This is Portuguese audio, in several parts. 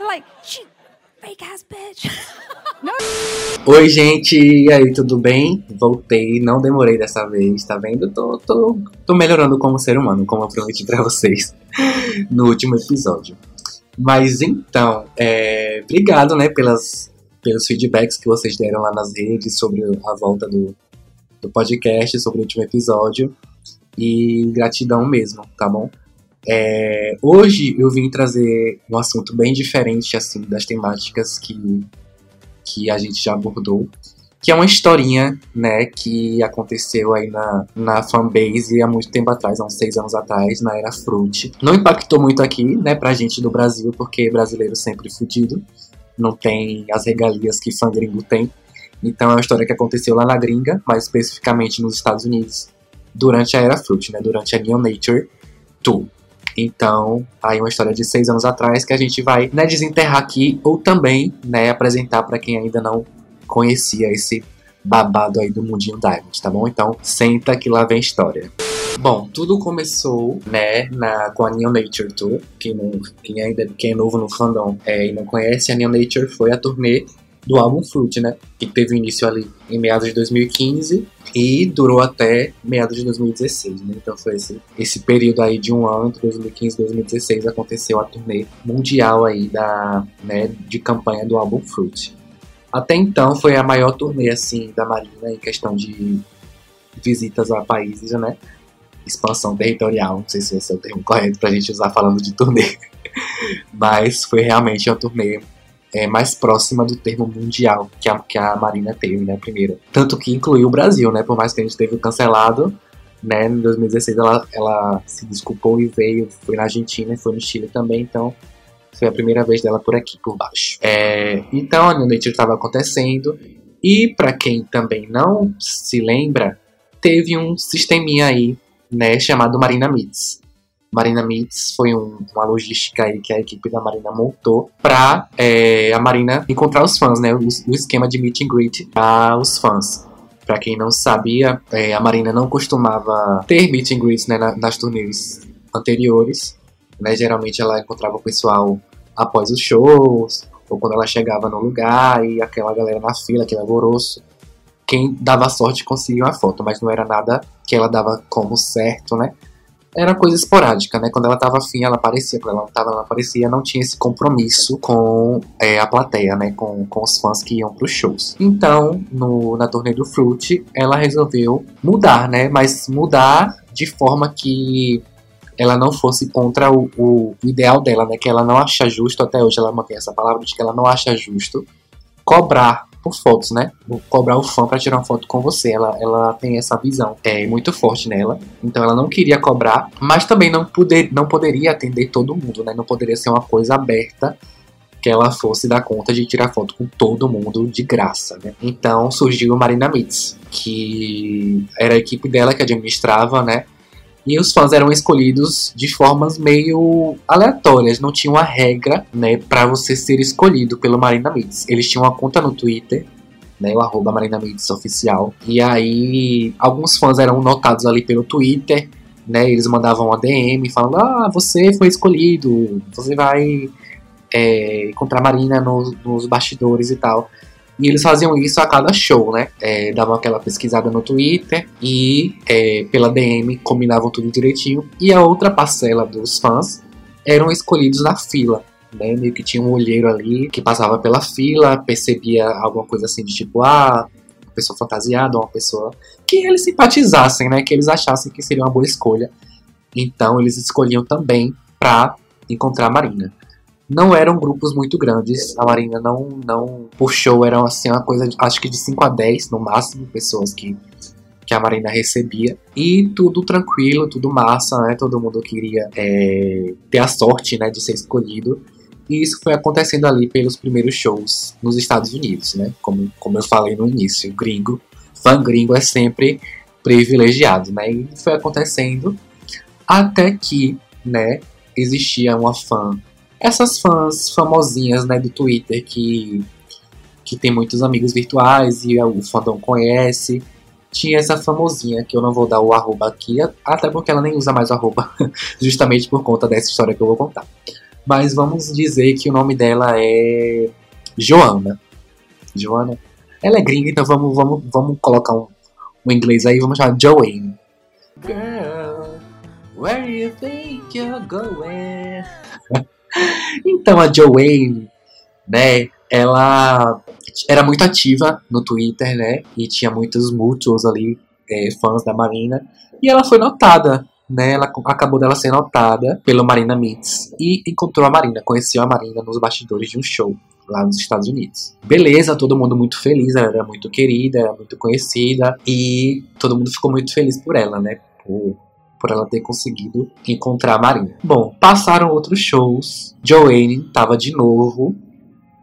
like, she fake ass bitch. Oi, gente, e aí, tudo bem? Voltei, não demorei dessa vez, tá vendo? Tô, tô, tô melhorando como ser humano, como eu prometi pra vocês no último episódio. Mas então, é, obrigado, né, pelas, pelos feedbacks que vocês deram lá nas redes sobre a volta do, do podcast, sobre o último episódio. E gratidão mesmo, tá bom? É, hoje eu vim trazer um assunto bem diferente, assim, das temáticas que, que a gente já abordou. Que é uma historinha, né, que aconteceu aí na, na fanbase há muito tempo atrás, há uns seis anos atrás, na era Fruit. Não impactou muito aqui, né, pra gente do Brasil, porque brasileiro sempre fudido. Não tem as regalias que fã gringo tem. Então é uma história que aconteceu lá na gringa, mais especificamente nos Estados Unidos, durante a era Fruit, né, durante a Neon Nature 2. Então, aí uma história de seis anos atrás que a gente vai né, desenterrar aqui ou também né, apresentar para quem ainda não conhecia esse babado aí do mundinho Diamond, tá bom? Então, senta que lá vem história. Bom, tudo começou, né, na, com a Neon Nature Tour. Quem, não, quem ainda quem é novo no fandom é, e não conhece, a Neon Nature foi a turnê do álbum Fruit, né? Que teve início ali em meados de 2015 e durou até meados de 2016, né? Então foi esse, esse período aí de um ano, entre 2015 e 2016, aconteceu a turnê mundial aí da, né, de campanha do álbum Fruit. Até então foi a maior turnê, assim, da Marina em questão de visitas a países, né? Expansão territorial, não sei se esse é o termo correto pra gente usar falando de turnê. Mas foi realmente uma turnê é, mais próxima do termo mundial que a, que a Marina teve, né, primeiro. Tanto que incluiu o Brasil, né, por mais que a gente teve cancelado, né, em 2016 ela, ela se desculpou e veio, foi na Argentina e foi no Chile também, então foi a primeira vez dela por aqui, por baixo. É, então a Nature estava acontecendo, e para quem também não se lembra, teve um sisteminha aí, né, chamado Marina Meets. Marina Meets foi um, uma logística aí que a equipe da Marina montou para é, a Marina encontrar os fãs, né? O, o esquema de meet and greet para os fãs. Para quem não sabia, é, a Marina não costumava ter meet and greets né, nas turnês anteriores. Né? Geralmente ela encontrava o pessoal após os shows, ou quando ela chegava no lugar e aquela galera na fila, aquele alvoroço. Quem dava sorte conseguia uma foto, mas não era nada que ela dava como certo, né? Era coisa esporádica, né? Quando ela tava afim, ela aparecia, quando ela não tava, ela aparecia, não tinha esse compromisso com é, a plateia, né? Com, com os fãs que iam pros shows. Então, no, na turnê do Fruit, ela resolveu mudar, né? Mas mudar de forma que ela não fosse contra o, o, ideal dela, né? Que ela não acha justo, até hoje ela mantém essa palavra de que ela não acha justo cobrar por fotos, né? Cobrar o fã para tirar uma foto com você. Ela, ela tem essa visão é muito forte nela. Então ela não queria cobrar, mas também não, poder, não poderia atender todo mundo, né? Não poderia ser uma coisa aberta que ela fosse dar conta de tirar foto com todo mundo de graça, né? Então surgiu Marina Mitz, que era a equipe dela que administrava, né? E os fãs eram escolhidos de formas meio aleatórias, não tinha uma regra, né, para você ser escolhido pelo Marina Mids. Eles tinham uma conta no Twitter, né, o arroba Marina Mids oficial. E aí, alguns fãs eram notados ali pelo Twitter, né, eles mandavam uma DM falando, ah, você foi escolhido, você vai é, encontrar Marina nos bastidores e tal. E eles faziam isso a cada show, né? É, davam aquela pesquisada no Twitter e é, pela DM combinavam tudo direitinho. E a outra parcela dos fãs eram escolhidos na fila. Né, meio que tinha um olheiro ali que passava pela fila, percebia alguma coisa assim de tipo, ah, uma pessoa fantasiada, uma pessoa que eles simpatizassem, né, que eles achassem que seria uma boa escolha. Então eles escolhiam também para encontrar a Marina não eram grupos muito grandes. A Marina não, não puxou, eram assim uma coisa, de, acho que de 5 a 10 no máximo, pessoas que, que a Marina recebia. E tudo tranquilo, tudo massa, né? Todo mundo queria é, ter a sorte né, de ser escolhido. E isso foi acontecendo ali pelos primeiros shows nos Estados Unidos, né? Como, como eu falei no início, gringo, fã gringo é sempre privilegiado, né? E foi acontecendo até que, né, existia uma fã essas fãs famosinhas, né, do Twitter que, que tem muitos amigos virtuais e o fandom conhece. Tinha essa famosinha, que eu não vou dar o arroba aqui, até porque ela nem usa mais o arroba, justamente por conta dessa história que eu vou contar. Mas vamos dizer que o nome dela é Joana. Joana. Ela é gringa, então vamos, vamos, vamos colocar um, um inglês aí, vamos chamar Joanne. Girl, where you think you're going? Então a Joanne, né, ela era muito ativa no Twitter, né, e tinha muitos mutuals ali, é, fãs da Marina, e ela foi notada né, ela acabou dela ser notada pelo Marina Meets e encontrou a Marina, conheceu a Marina nos bastidores de um show lá nos Estados Unidos. Beleza, todo mundo muito feliz, ela era muito querida, era muito conhecida e todo mundo ficou muito feliz por ela, né, por, por ela ter conseguido encontrar a Marina. Bom, passaram outros shows, Joanne estava de novo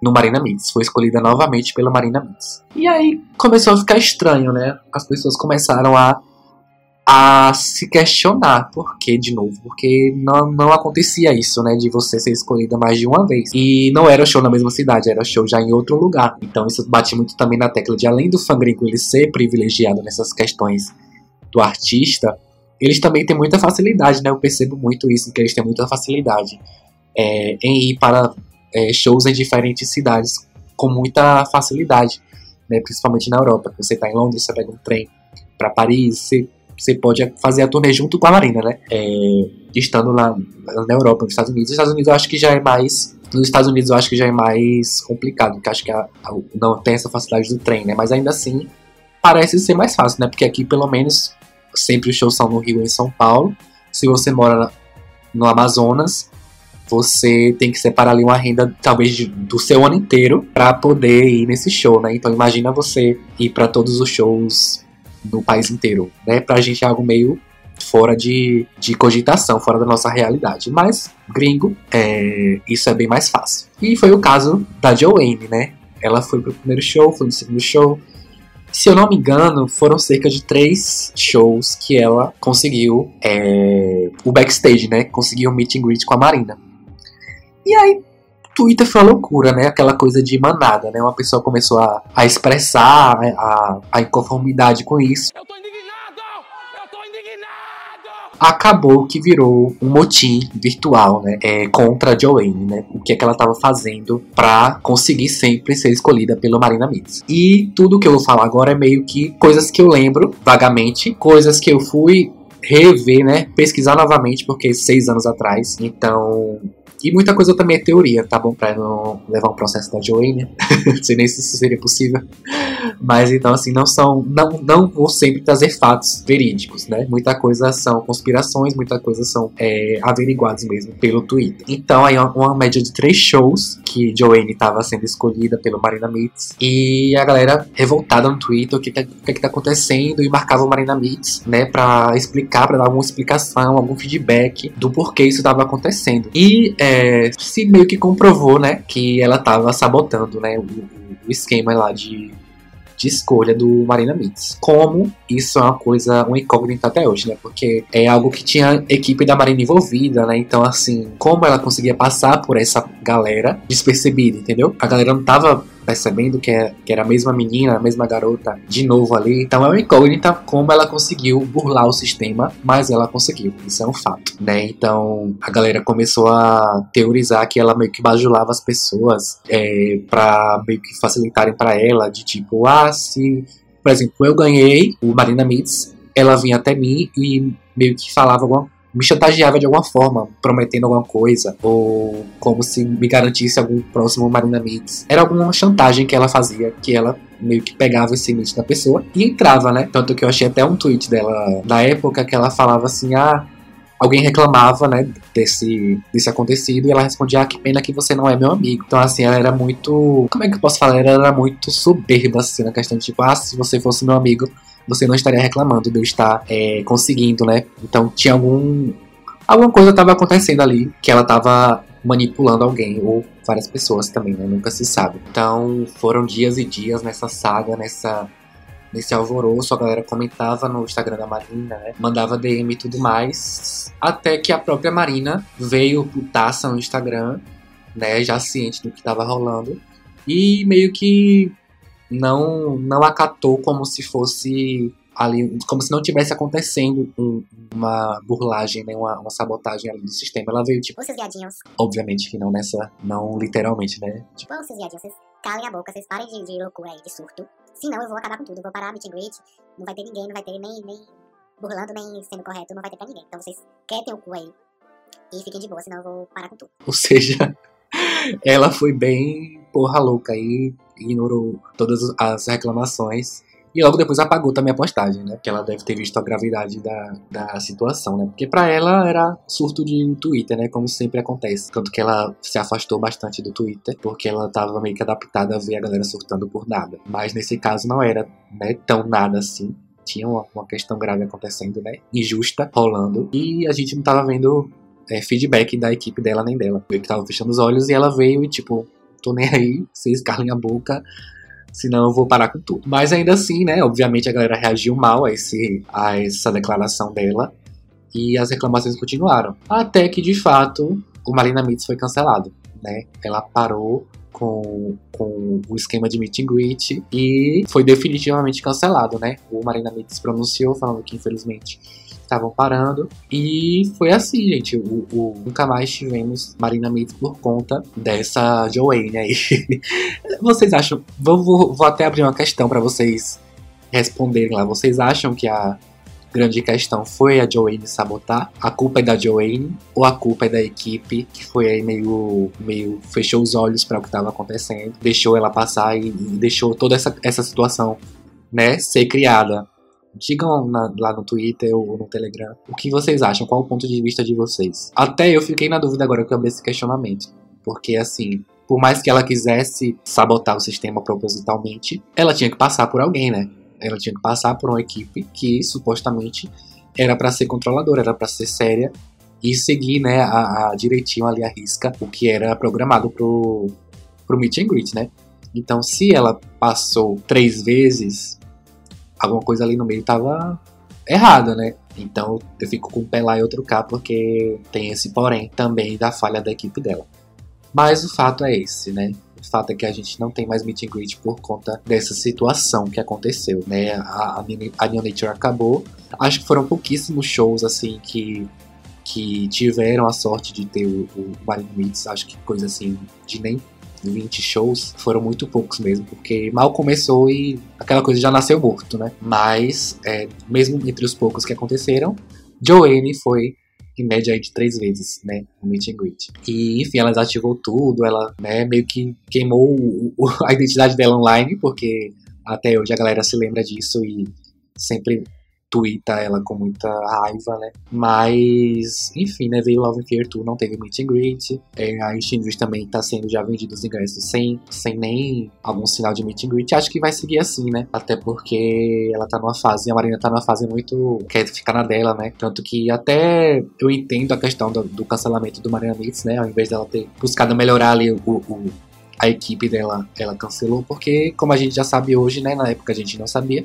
no Marina Meets, foi escolhida novamente pela Marina Meets. E aí começou a ficar estranho, né? As pessoas começaram a a se questionar por que de novo, porque não, não acontecia isso, né, de você ser escolhida mais de uma vez. E não era show na mesma cidade, era show já em outro lugar. Então isso bate muito também na tecla de além do fangringo ele ser privilegiado nessas questões do artista, eles também têm muita facilidade, né? Eu percebo muito isso, que eles têm muita facilidade é, em ir para é, shows em diferentes cidades com muita facilidade, né? Principalmente na Europa. Você está em Londres, você pega um trem para Paris, você você pode fazer a turnê junto com a Marina, né? É, estando lá na Europa, nos Estados Unidos. Nos Estados Unidos eu acho que já é mais. Nos Estados Unidos eu acho que já é mais complicado, porque acho que a, a, não tem essa facilidade do trem, né? Mas ainda assim, parece ser mais fácil, né? Porque aqui, pelo menos, sempre os shows são no Rio e em São Paulo. Se você mora no Amazonas, você tem que separar ali uma renda, talvez, do seu ano inteiro para poder ir nesse show, né? Então imagina você ir para todos os shows no país inteiro, né? Pra gente é algo meio fora de, de cogitação, fora da nossa realidade. Mas, gringo, é, isso é bem mais fácil. E foi o caso da Joanne, né? Ela foi pro primeiro show, foi no segundo show. Se eu não me engano, foram cerca de três shows que ela conseguiu é, o backstage, né? Conseguiu o meet and greet com a Marina. E aí, Twitter foi uma loucura, né? Aquela coisa de manada, né? Uma pessoa começou a, a expressar né? a, a inconformidade com isso. Eu tô indignado! Eu tô indignado! Acabou que virou um motim virtual, né? É, contra a Joanne, né? O que é que ela estava fazendo para conseguir sempre ser escolhida pelo Marina Mix. E tudo que eu vou falar agora é meio que coisas que eu lembro vagamente, coisas que eu fui rever, né? Pesquisar novamente, porque seis anos atrás. Então, e muita coisa também é teoria, tá bom? Pra não levar um processo da Joanne. não sei nem se isso seria possível. Mas então, assim, não são. Não, não vou sempre trazer fatos verídicos, né? Muita coisa são conspirações, muita coisa são é, averiguados mesmo pelo Twitter. Então, aí, uma, média de três shows que Joanne estava sendo escolhida pelo Marina Meets. E a galera revoltada no Twitter, o que, que, que, que tá acontecendo, e marcava o Marina Meets, né? Pra explicar, pra dar alguma explicação, algum feedback do porquê isso estava acontecendo. E. É, é, se meio que comprovou, né, que ela tava sabotando, né, o, o esquema lá de, de escolha do Marina Mix. Como isso é uma coisa, um incógnito até hoje, né? Porque é algo que tinha equipe da Marina envolvida, né? Então, assim, como ela conseguia passar por essa galera despercebida, entendeu? A galera não tava percebendo que, é, que era a mesma menina, a mesma garota de novo ali. Então é uma incógnita como ela conseguiu burlar o sistema, mas ela conseguiu. Isso é um fato, né? Então a galera começou a teorizar que ela meio que bajulava as pessoas é, para meio que facilitarem para ela, de tipo, ah, se, por exemplo, eu ganhei o Marina Meets, ela vinha até mim e meio que falava alguma me chantageava de alguma forma, prometendo alguma coisa, ou como se me garantisse algum próximo Marina Mix. Era alguma chantagem que ela fazia, que ela meio que pegava esse limite da pessoa e entrava, né? Tanto que eu achei até um tweet dela na época que ela falava assim: ah, alguém reclamava, né, desse, desse acontecido, e ela respondia, ah, que pena que você não é meu amigo. Então, assim, ela era muito, como é que eu posso falar? Ela era muito soberba, assim, na questão de, tipo, ah, se você fosse meu amigo, você não estaria reclamando de eu estar é, conseguindo, né? Então tinha algum. Alguma coisa estava acontecendo ali que ela estava manipulando alguém, ou várias pessoas também, né? Nunca se sabe. Então foram dias e dias nessa saga, nessa. Nesse alvoroço, a galera comentava no Instagram da Marina, né? Mandava DM e tudo mais. Até que a própria Marina veio putaça no Instagram, né? Já ciente do que estava rolando. E meio que não não acatou como se fosse ali, como se não tivesse acontecendo um, uma burlagem, né, uma, uma, sabotagem ali do sistema. Ela veio tipo. Ô, seus viadinhos. Obviamente que não nessa. Não literalmente, né? Tipo, ô, seus viadinhos, vocês calem a boca, vocês parem de, de loucura aí, de surto. Senão eu vou acabar com tudo. Vou parar meet and greet. Não vai ter ninguém, não vai ter nem, nem burlando, nem sendo correto, não vai ter pra ninguém. Então vocês quietem o cu aí. E fiquem de boa, senão eu vou parar com tudo. Ou seja, ela foi bem porra louca aí, ignorou todas as reclamações e logo depois apagou também a postagem, né? Porque ela deve ter visto a gravidade da, da situação, né? Porque para ela era surto de Twitter, né? Como sempre acontece. Tanto que ela se afastou bastante do Twitter, porque ela tava meio que adaptada a ver a galera surtando por nada. Mas nesse caso não era né, tão nada assim. Tinha uma, uma questão grave acontecendo, né? Injusta rolando. E a gente não tava vendo é, feedback da equipe dela nem dela. Eu que tava fechando os olhos e ela veio e, tipo, tô nem aí, vocês calem a boca senão eu vou parar com tudo. Mas ainda assim, né, obviamente a galera reagiu mal a, esse, a essa declaração dela e as reclamações continuaram. Até que, de fato, o Marina Mitz foi cancelado, né? Ela parou com, com o esquema de meet and greet e foi definitivamente cancelado, né? O Marina Mitz pronunciou falando que, infelizmente, estavam parando. E foi assim, gente. O, o, nunca mais tivemos Marina Meets por conta dessa Joanne aí. vocês acham. Vou, vou, vou até abrir uma questão para vocês responderem lá. Vocês acham que a grande questão foi a Joanne sabotar? A culpa é da Joanne ou a culpa é da equipe que foi aí meio, meio fechou os olhos para o que estava acontecendo, deixou ela passar e, e deixou toda essa, essa situação né, ser criada Digam na, lá no Twitter ou no Telegram o que vocês acham, qual o ponto de vista de vocês. Até eu fiquei na dúvida agora que eu abri esse questionamento. Porque, assim, por mais que ela quisesse sabotar o sistema propositalmente, ela tinha que passar por alguém, né? Ela tinha que passar por uma equipe que supostamente era para ser controladora, era para ser séria e seguir, né, a, a, direitinho ali a risca o que era programado pro, pro meet and greet, né? Então, se ela passou três vezes, alguma coisa ali no meio tava errada, né? Então eu fico com um pé lá e outro cá, porque tem esse porém também da falha da equipe dela. Mas o fato é esse, né? O fato é que a gente não tem mais meet and greet por conta dessa situação que aconteceu, né? A, a, a New Nature acabou. Acho que foram pouquíssimos shows, assim, que, que tiveram a sorte de ter o, o Marine Meets. Acho que coisa assim, de nem 20 shows, foram muito poucos mesmo, porque mal começou e aquela coisa já nasceu morto, né? Mas, é, mesmo entre os poucos que aconteceram, Joanne foi em média aí de três vezes, né, no meet and greet. E, enfim, ela desativou tudo, ela, né, meio que queimou a identidade dela online, porque até hoje a galera se lembra disso e sempre twitta ela com muita raiva, né? Mas, enfim, né? Veio Love and Fear 2, não teve meet and greet. É, a Steam também tá sendo já vendido os ingressos sem, sem nem algum sinal de meet and greet. Acho que vai seguir assim, né? Até porque ela tá numa fase, a Marina tá numa fase muito. quer ficar na dela, né? Tanto que até eu entendo a questão do, do cancelamento do Marina Mix, né? Ao invés dela ter buscado melhorar ali o, o a equipe dela, ela cancelou, porque, como a gente já sabe hoje, né? Na época a gente não sabia,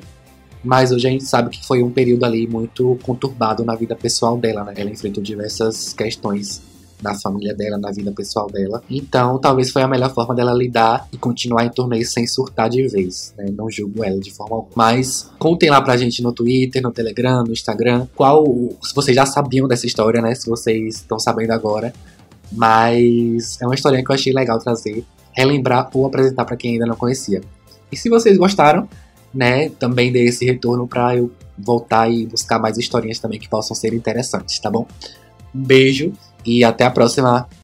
mas hoje a gente sabe que foi um período ali muito conturbado na vida pessoal dela, né? Ela enfrentou diversas questões na família dela, na vida pessoal dela. Então, talvez foi a melhor forma dela lidar e continuar em torneio sem surtar de vez, né? Não julgo ela de forma alguma. Mas contem lá pra gente no Twitter, no Telegram, no Instagram, qual se vocês já sabiam dessa história, né? Se vocês estão sabendo agora. Mas é uma história que eu achei legal trazer, relembrar ou apresentar para quem ainda não conhecia. E se vocês gostaram, né, também dê esse retorno para eu voltar e buscar mais historinhas também que possam ser interessantes, tá bom? Um beijo e até a próxima